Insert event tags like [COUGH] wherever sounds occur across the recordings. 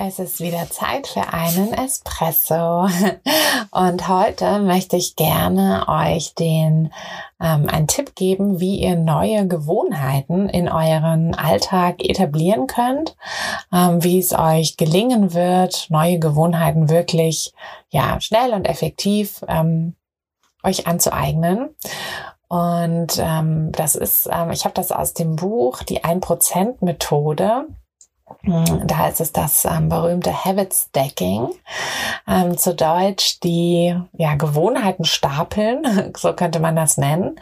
Es ist wieder Zeit für einen Espresso. [LAUGHS] Und heute möchte ich gerne euch den ähm, einen Tipp geben, wie ihr neue Gewohnheiten in euren Alltag etablieren könnt, ähm, wie es euch gelingen wird, neue Gewohnheiten wirklich ja schnell und effektiv ähm, euch anzueignen. Und ähm, das ist, ähm, ich habe das aus dem Buch Die 1%-Methode da ist es das ähm, berühmte Habit Stacking, ähm, zu Deutsch die ja, Gewohnheiten stapeln, [LAUGHS] so könnte man das nennen.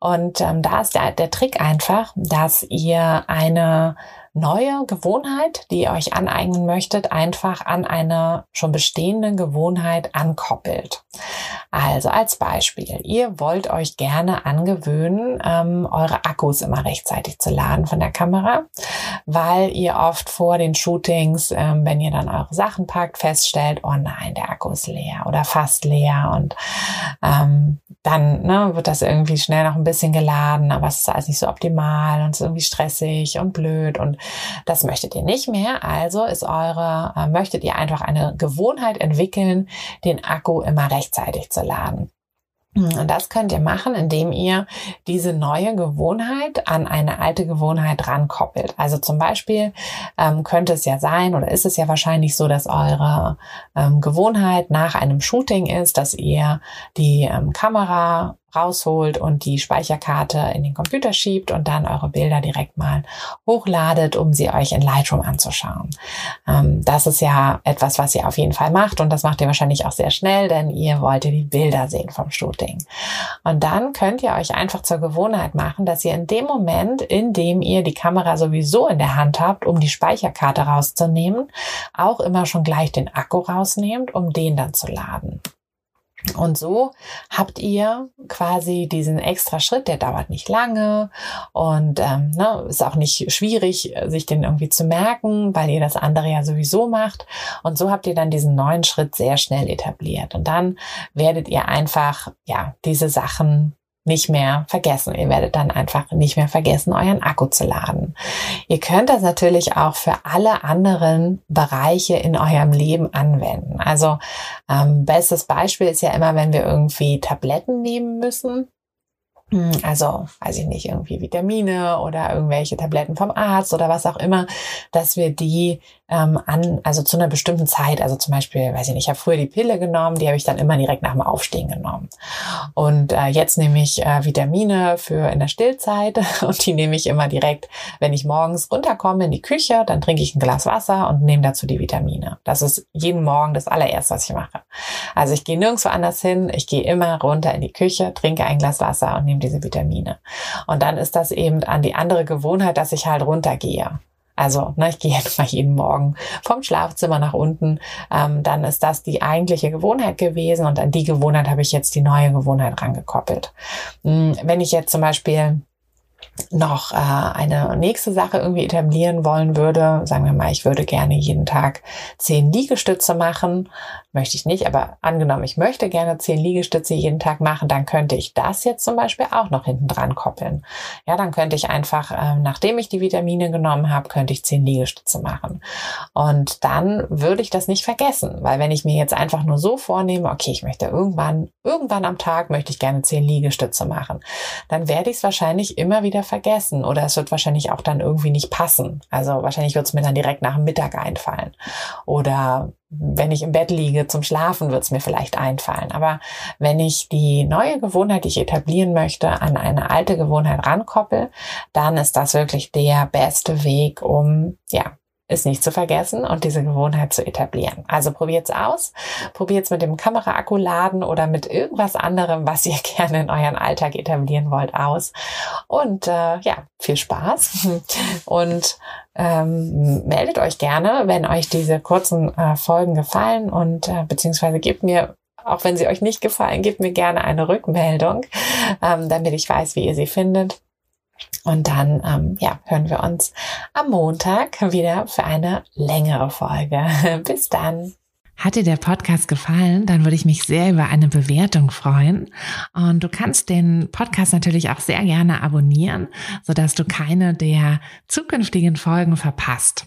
Und ähm, da ist der, der Trick einfach, dass ihr eine neue Gewohnheit, die ihr euch aneignen möchtet, einfach an eine schon bestehende Gewohnheit ankoppelt. Also als Beispiel, ihr wollt euch gerne angewöhnen, ähm, eure Akkus immer rechtzeitig zu laden von der Kamera, weil ihr oft vor den Shootings, ähm, wenn ihr dann eure Sachen packt, feststellt, oh nein, der Akku ist leer oder fast leer und ähm, dann ne, wird das irgendwie schnell noch ein bisschen geladen, aber es ist alles nicht so optimal und es ist irgendwie stressig und blöd und das möchtet ihr nicht mehr. Also ist eure, äh, möchtet ihr einfach eine Gewohnheit entwickeln, den Akku immer rechtzeitig zu laden. Und das könnt ihr machen, indem ihr diese neue Gewohnheit an eine alte Gewohnheit rankoppelt. Also zum Beispiel ähm, könnte es ja sein oder ist es ja wahrscheinlich so, dass eure ähm, Gewohnheit nach einem Shooting ist, dass ihr die ähm, Kamera rausholt und die Speicherkarte in den Computer schiebt und dann eure Bilder direkt mal hochladet, um sie euch in Lightroom anzuschauen. Ähm, das ist ja etwas, was ihr auf jeden Fall macht und das macht ihr wahrscheinlich auch sehr schnell, denn ihr wollt ja die Bilder sehen vom Shooting. Und dann könnt ihr euch einfach zur Gewohnheit machen, dass ihr in dem Moment, in dem ihr die Kamera sowieso in der Hand habt, um die Speicherkarte rauszunehmen, auch immer schon gleich den Akku rausnehmt, um den dann zu laden. Und so habt ihr quasi diesen extra Schritt, der dauert nicht lange und ähm, ne, ist auch nicht schwierig, sich den irgendwie zu merken, weil ihr das andere ja sowieso macht. Und so habt ihr dann diesen neuen Schritt sehr schnell etabliert. Und dann werdet ihr einfach ja diese Sachen nicht mehr vergessen. Ihr werdet dann einfach nicht mehr vergessen, euren Akku zu laden. Ihr könnt das natürlich auch für alle anderen Bereiche in eurem Leben anwenden. Also ähm, bestes Beispiel ist ja immer, wenn wir irgendwie Tabletten nehmen müssen hm, also, weiß ich nicht, irgendwie Vitamine oder irgendwelche Tabletten vom Arzt oder was auch immer, dass wir die ähm, an, also zu einer bestimmten Zeit, also zum Beispiel, weiß ich nicht, ich habe früher die Pille genommen, die habe ich dann immer direkt nach dem Aufstehen genommen. Und äh, jetzt nehme ich äh, Vitamine für in der Stillzeit [LAUGHS] und die nehme ich immer direkt, wenn ich morgens runterkomme in die Küche, dann trinke ich ein Glas Wasser und nehme dazu die Vitamine. Das ist jeden Morgen das allererste, was ich mache. Also ich gehe nirgendwo anders hin, ich gehe immer runter in die Küche, trinke ein Glas Wasser und nehme diese Vitamine. Und dann ist das eben an die andere Gewohnheit, dass ich halt runtergehe. Also, ne, ich gehe [LAUGHS] jetzt mal jeden Morgen vom Schlafzimmer nach unten. Ähm, dann ist das die eigentliche Gewohnheit gewesen und an die Gewohnheit habe ich jetzt die neue Gewohnheit rangekoppelt. Hm, wenn ich jetzt zum Beispiel noch äh, eine nächste Sache irgendwie etablieren wollen würde, sagen wir mal, ich würde gerne jeden Tag zehn Liegestütze machen, möchte ich nicht, aber angenommen, ich möchte gerne zehn Liegestütze jeden Tag machen, dann könnte ich das jetzt zum Beispiel auch noch hinten dran koppeln. Ja, dann könnte ich einfach, äh, nachdem ich die Vitamine genommen habe, könnte ich zehn Liegestütze machen. Und dann würde ich das nicht vergessen, weil wenn ich mir jetzt einfach nur so vornehme, okay, ich möchte irgendwann, irgendwann am Tag möchte ich gerne zehn Liegestütze machen, dann werde ich es wahrscheinlich immer wieder wieder vergessen oder es wird wahrscheinlich auch dann irgendwie nicht passen. Also wahrscheinlich wird es mir dann direkt nach dem Mittag einfallen. Oder wenn ich im Bett liege zum Schlafen, wird es mir vielleicht einfallen. Aber wenn ich die neue Gewohnheit, die ich etablieren möchte, an eine alte Gewohnheit rankoppel, dann ist das wirklich der beste Weg, um ja es nicht zu vergessen und diese Gewohnheit zu etablieren. Also probiert's aus. Probiert's mit dem Kameraakku-Laden oder mit irgendwas anderem, was ihr [LAUGHS] gerne in euren Alltag etablieren wollt, aus. Und äh, ja, viel Spaß. [LAUGHS] Und ähm, meldet euch gerne, wenn euch diese kurzen äh, Folgen gefallen und äh, beziehungsweise gebt mir auch wenn sie euch nicht gefallen, gebt mir gerne eine Rückmeldung, ähm, damit ich weiß, wie ihr sie findet. Und dann ähm, ja, hören wir uns am Montag wieder für eine längere Folge. [LAUGHS] Bis dann. Hat dir der Podcast gefallen, dann würde ich mich sehr über eine Bewertung freuen. Und du kannst den Podcast natürlich auch sehr gerne abonnieren, sodass du keine der zukünftigen Folgen verpasst.